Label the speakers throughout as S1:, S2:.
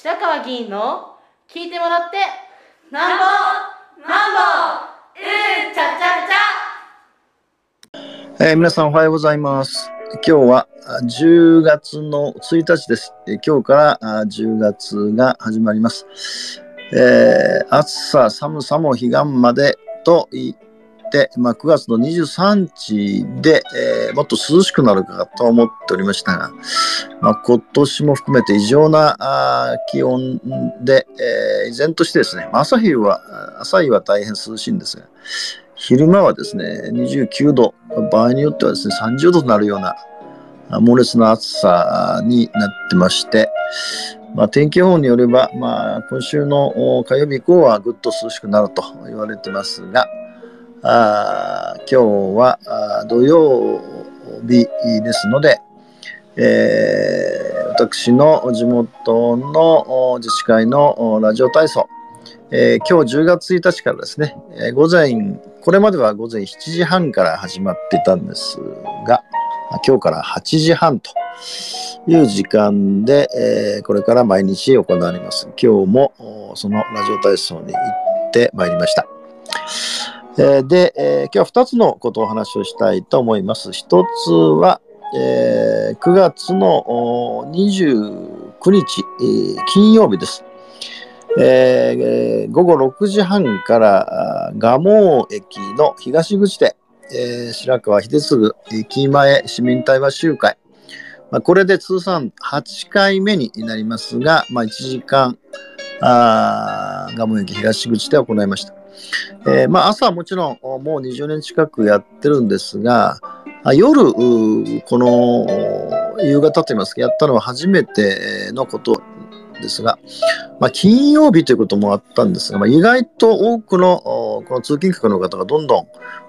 S1: 白川議員の聞いてもらってなんぼなんぼうんちゃちゃ
S2: ちゃ、えー、皆さんおはようございます今日は10月の1日です。今日から10月が始まります。えー、暑さ、寒さも彼岸までと言って、まあ、9月の23日で、えー、もっと涼しくなるかと思っておりましたが、まあ、今年も含めて異常なあ気温で、えー、依然としてですね、朝日は、朝日は大変涼しいんですが、昼間はですね、29度、場合によってはですね、30度となるような猛烈な暑さになってまして、まあ、天気予報によれば、まあ、今週の火曜日以降はぐっと涼しくなると言われてますが、あ今日は土曜日ですので、えー、私の地元の自治会のラジオ体操、えー、今日10月1日からですね、えー、午前、これまでは午前7時半から始まっていたんですが、今日から8時半という時間で、えー、これから毎日行われます。今日もそのラジオ体操に行ってまいりました。えー、で、えー、今日は2つのことをお話をしたいと思います。1つは、えー、9月の29日、金曜日です。えー、午後6時半から蒲生駅の東口で、えー、白川秀次駅前市民対話集会、まあ、これで通算8回目になりますが、まあ、1時間あ蒲生駅東口で行いました。えー、まあ、朝はもちろんもう20年近くやってるんですが、夜、この夕方といいますか、やったのは初めてのことですが、まあ、金曜日ということもあったんですが、まあ、意外と多くのこの通勤客の方がどんど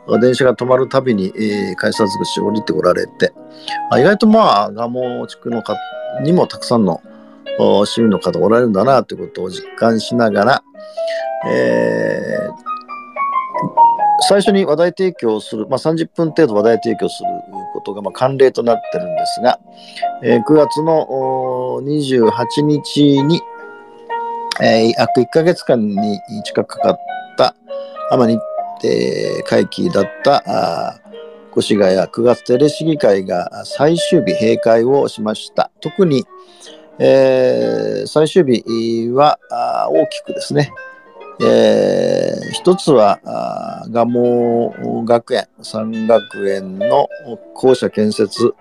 S2: ん電車が止まるたびに、えー、改札口を降りてこられて、まあ、意外とまあ、蒲生地区の方にもたくさんの市民の方がおられるんだなということを実感しながら、えー、最初に話題提供する、まあ、30分程度話題提供することがまあ慣例となってるんですが、えー、9月の28日に、えー、約1ヶ月間に近くかかった、あまり、えー、会期だった越谷9月テレ市議会が最終日閉会をしました。特に、えー、最終日は大きくですね、えー、一つは、蒲生学園、三学園の校舎建設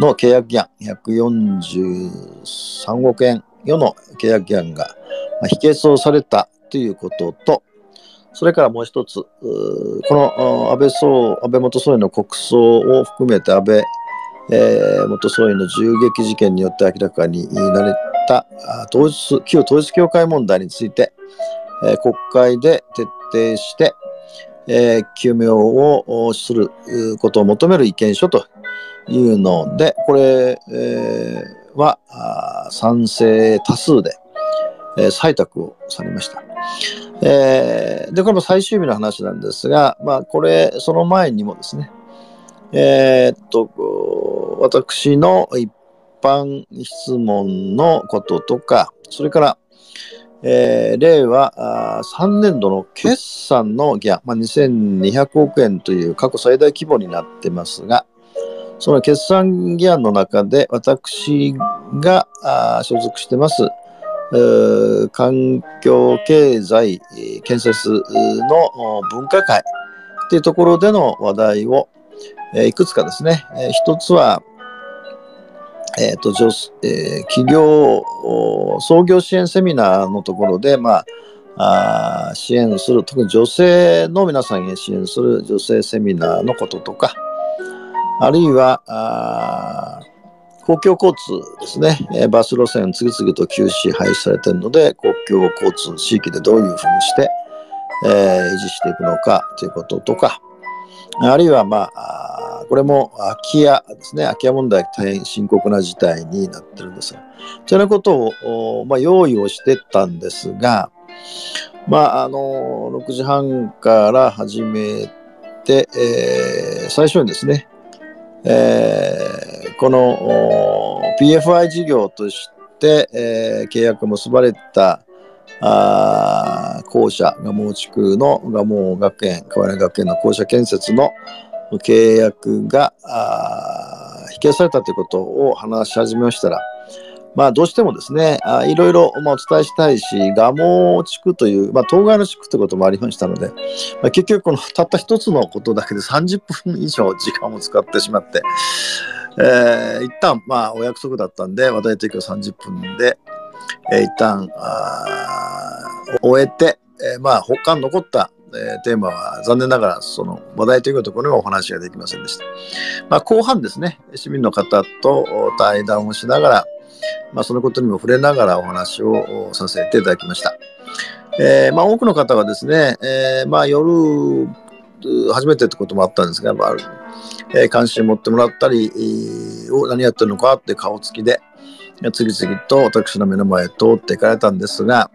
S2: の契約議案、143億円余の契約議案が否決をされたということと、それからもう一つ、この安倍総安倍元総理の国葬を含めて安倍、えー、元総理の銃撃事件によって明らかになれた統一旧統一教会問題について、え国会で徹底して、えー、究明をすることを求める意見書というので、これ、えー、は賛成多数で、えー、採択をされました。えー、で、これも最終日の話なんですが、まあ、これ、その前にもですね、えー、っと、私の一般質問のこととか、それから、えー、令和3年度の決算のギャ、まあ、2200億円という過去最大規模になってますが、その決算議案の中で私が所属してます、環境経済建設の分科会というところでの話題を、えいくつかですね、え一つは、え、ー、と、えー、企業、創業支援セミナーのところで、まあ、あ支援する、特に女性の皆さんへ支援する女性セミナーのこととか、あるいは、あ公共交通ですね、えー、バス路線次々と休止、廃止されているので、公共交通地域でどういうふうにして、えー、維持していくのかということとか、あるいは、まあ、これも空き家ですね、空き家問題大変深刻な事態になってるんですが、というようことを、まあ、用意をしてたんですが、まあ、あの、6時半から始めて、えー、最初にですね、えー、この PFI 事業として、えー契約結ばれたあ校舎、蒲生地区の蒲生学園、河原学園の校舎建設の契約があー否定されたということを話し始めましたら、まあ、どうしてもですね、あいろいろ、まあ、お伝えしたいし、蒲生地区という、まあ、当該の地区ということもありましたので、まあ、結局、このたった一つのことだけで30分以上時間を使ってしまって、えー一旦、まあ、お約束だったんで、話題提供30分で、えー一旦、あ終えて、えーまあ、他に残った、えーテーマは残念ながら、その話題というところにはお話ができませんでした。まあ、後半ですね、市民の方と対談をしながら、まあ、そのことにも触れながらお話をさせていただきました。えーまあ、多くの方がですね、えーまあ、夜、初めてってこともあったんですが、まあえー関心持ってもらったり、えーお何やってるのかって顔つきで、次々と私の目の前通っていかれたんですが、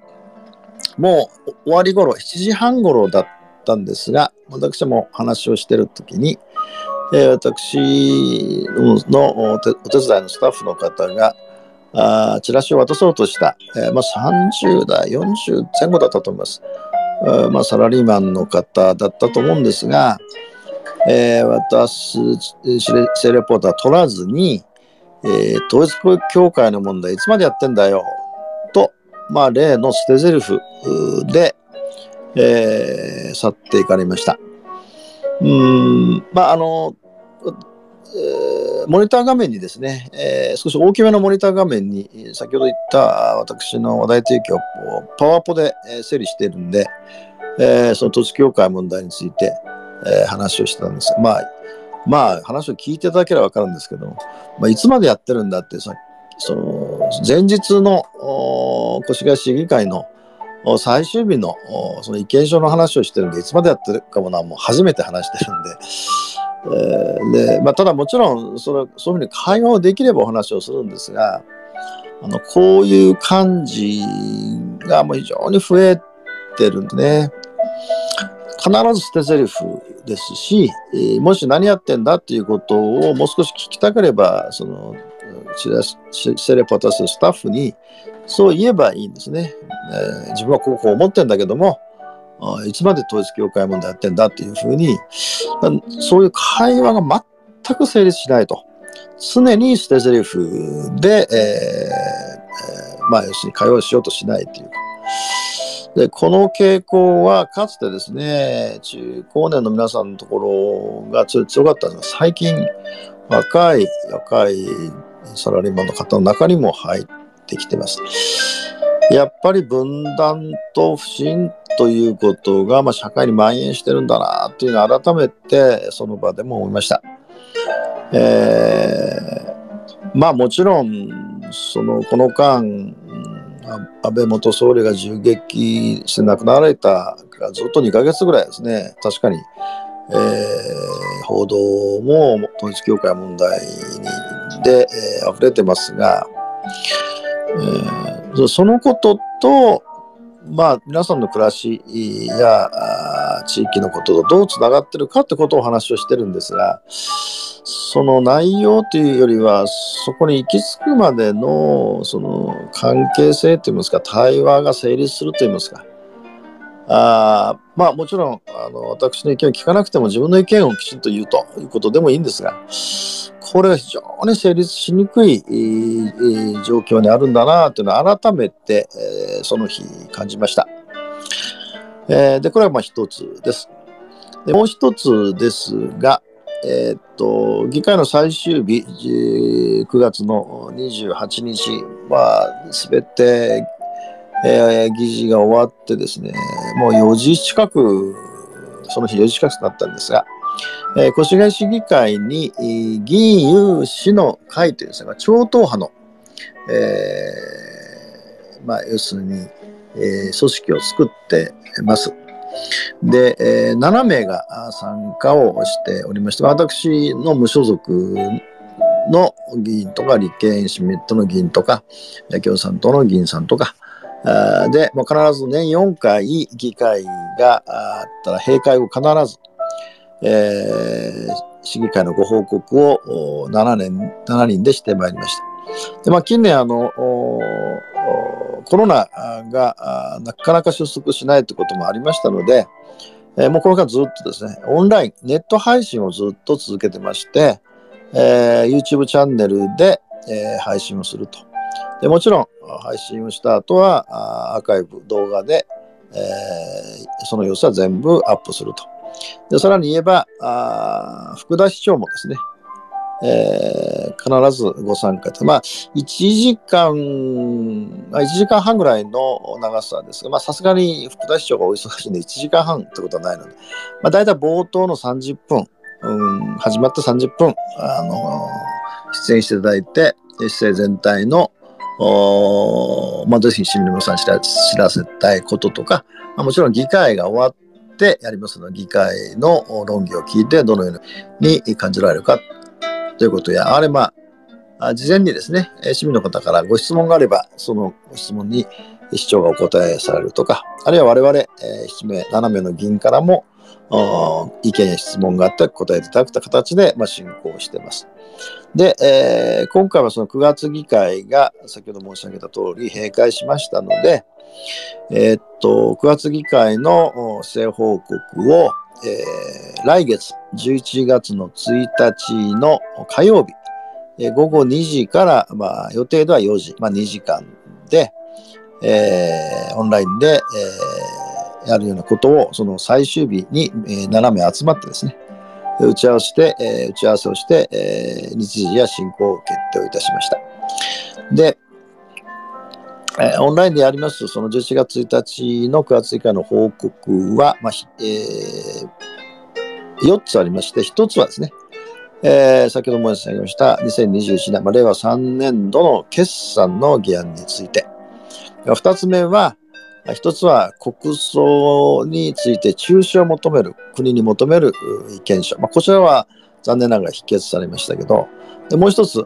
S2: もう終わり頃、7時半頃だったんですが、私も話をしてる時に、えー私のお手伝いのスタッフの方が、あチラシを渡そうとした、えーまあ、30代、40前後だったと思います。まあ、サラリーマンの方だったと思うんですが、えー私、シレセレポーター取らずに、えー統一教会の問題いつまでやってんだよ、まあ、例の捨て台詞で、えー去っていかれました。うん、まあ、あの、えーモニター画面にですね、えー少し大きめのモニター画面に、先ほど言った私の話題提供をパワポで、整理しているんで、えーその統一教会問題について、えー話をしてたんですが、まあ、まあ、話を聞いていただければ分かるんですけども、まあ、いつまでやってるんだってさ、その前日の越谷市議会の最終日のその意見書の話をしてるんで、いつまでやってるかもな、もう初めて話してるんで、えでまあ、ただもちろんそれそういうふうに会話をできればお話をするんですがあのこういう感じがもう非常に増えてるんでね。必ず捨て台詞ですし、えもし何やってんだっていうことをもう少し聞きたければそのチラシセレポタススタッフにそう言えばいいんですね、えー自分はこうこう思ってんだけどもいつまで統一教会問題やってんだっていうふうにそういう会話が全く成立しないと。常に捨て台詞で、えーえーまあ、要するに会話しようとしないという。で、この傾向はかつてですね、中高年の皆さんのところが強強かったんですが、最近、若い、若いサラリーマンの方の中にも入ってきてます。やっぱり分断と不信ということが、まあ、社会に蔓延してるんだなっていうのを改めてその場でも思いました。えーまあもちろんそのこの間安倍元総理が銃撃して亡くなられたからずっと2ヶ月ぐらいですね確かに、えー報道も統一教会問題にで、えー溢れてますが、えーそのこととまあ、皆さんの暮らしや地域のこととどうつながってるかってことをお話をしてるんですがその内容というよりはそこに行き着くまでのその関係性といいますか対話が成立するといいますかあまあもちろんあの私の意見を聞かなくても自分の意見をきちんと言うということでもいいんですがこれが非常に成立しにくいえーえー状況にあるんだなというのを改めて、えーその日感じました。えーでこれはまあ一つです。でもう一つですが、えーっと議会の最終日9月の28日は全て、えー議事が終わってですねもう4時近くその日4時近くなったんですが、えー越谷市議会にえー議員有志の会というですね超党派の、えーまあ、要するに、えー組織を作ってます。で、えー7名が参加をしておりまして、私の無所属の議員とか、立憲民主党の議員とか、共産党の議員さんとか、で、もう必ず年4回議会があったら閉会後必ず、えー市議会のご報告を7年、7人でしてまいりました。で、まあ、近年、あの、コロナがなかなか収束しないということもありましたので、えー、もうこれからずっとですね、オンライン、ネット配信をずっと続けてまして、えー、YouTube チャンネルで、えー、配信をすると。でもちろん、配信をした後は、アーカイブ、動画で、えー、その様子は全部アップすると。でさらに言えば、あ福田市長もですね、えー、必ずご参加と。まあ、1時間、1時間半ぐらいの長さですが、さすがに福田市長がお忙しいんで、1時間半ってことはないので、まあ、大体冒頭の30分、うん、始まって30分、あのー、出演していただいて、市政全体の、まあ、ぜひ市民の皆さんに知ら知らせたいこととか、まあ、もちろん議会が終わってやりますので、議会の論議を聞いて、どのように感じられるかということや、あれまあ、事前にですね、市民の方からご質問があれば、そのご質問に市長がお答えされるとか、あるいは我々、え7名、7名の議員からも、意見や質問があったら答えていただくと形で、まあ、進行しています。で、えー、今回はその9月議会が先ほど申し上げた通り閉会しましたので、えー、っと、9月議会の政報告を、えー、来月11月の1日の火曜日、えー、午後2時から、まあ、予定では4時、まあ、2時間で、えー、オンラインで、えー、やるようなことを、その最終日に、えー、7名集まってですね、打ち合わせして、えー、打ち合わせをして、えー、日時や進行を決定をいたしました。で、えー、オンラインでやりますその11月1日の9月以下の報告は、まあえー、4つありまして、1つはですね、えー、先ほど申し上げました2021年、まあ、令和3年度の決算の議案について。2つ目は、1つは国葬について中止を求める、国に求める意見書。まあ、こちらは残念ながら否決されましたけど、でもう一つ、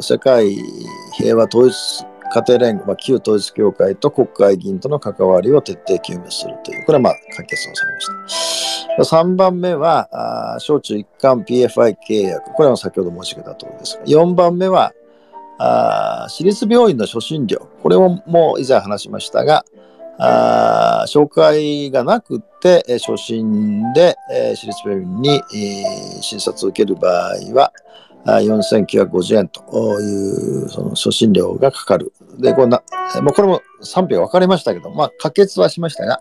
S2: 世界平和統一家庭連合、まあ、旧統一教会と国会議員との関わりを徹底究明するという、これはまあ可決をされました。3番目は、小中一貫 PFI 契約、これは先ほど申し上げた通りですが、4番目は、あ私立病院の初診料、これをもう以前話しましたが、あ紹介がなくて、え初診で、え、私立病院に、え、診察を受ける場合は、4950円というその初診料がかかる。で、こんな、もうこれも賛否分かれましたけど、まあ、可決はしましたが、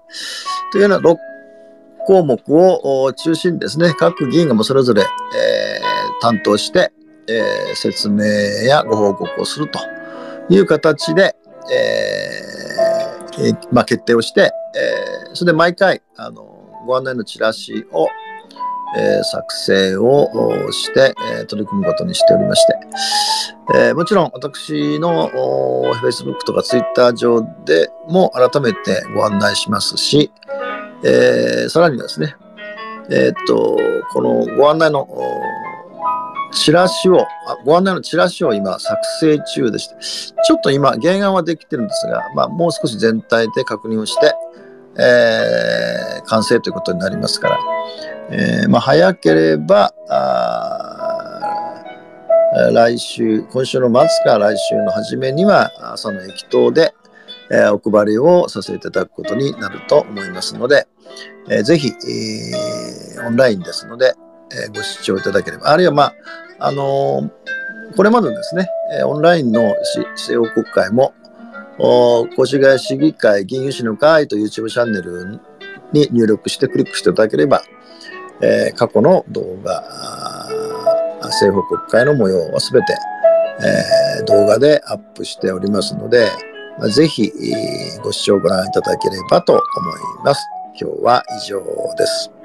S2: というような6項目を中心にですね、各議員がもそれぞれ、えー、担当して、えー、説明やご報告をするという形で、えーまあ、決定をして、えー、それで毎回あのご案内のチラシをえー、作成をして、え、取り組むことにしておりまして、え、もちろん私の Facebook とか Twitter 上でも改めてご案内しますし、えさらにはですね、えっと、このご案内のチラシを、ご案内のチラシを今作成中でして、ちょっと今原案はできてるんですが、まあ、もう少し全体で確認をして、えー、完成ということになりますから、えー、まあ、早ければ来週、今週の末か来週の初めには朝の駅頭で、えー、お配りをさせていただくことになると思いますので、えー、ぜひ、えー、オンラインですので、えご視聴いただければ、あるいは、まあ、あのこれまでですね、オンラインの市政国会も、越谷市議会議員有志の会という YouTube チャンネルに入力してクリックしていただければ、えー、過去の動画、政府国会の模様はすべて、えー、動画でアップしておりますので、まあ、ぜひご視聴ご覧いただければと思います。今日は以上です。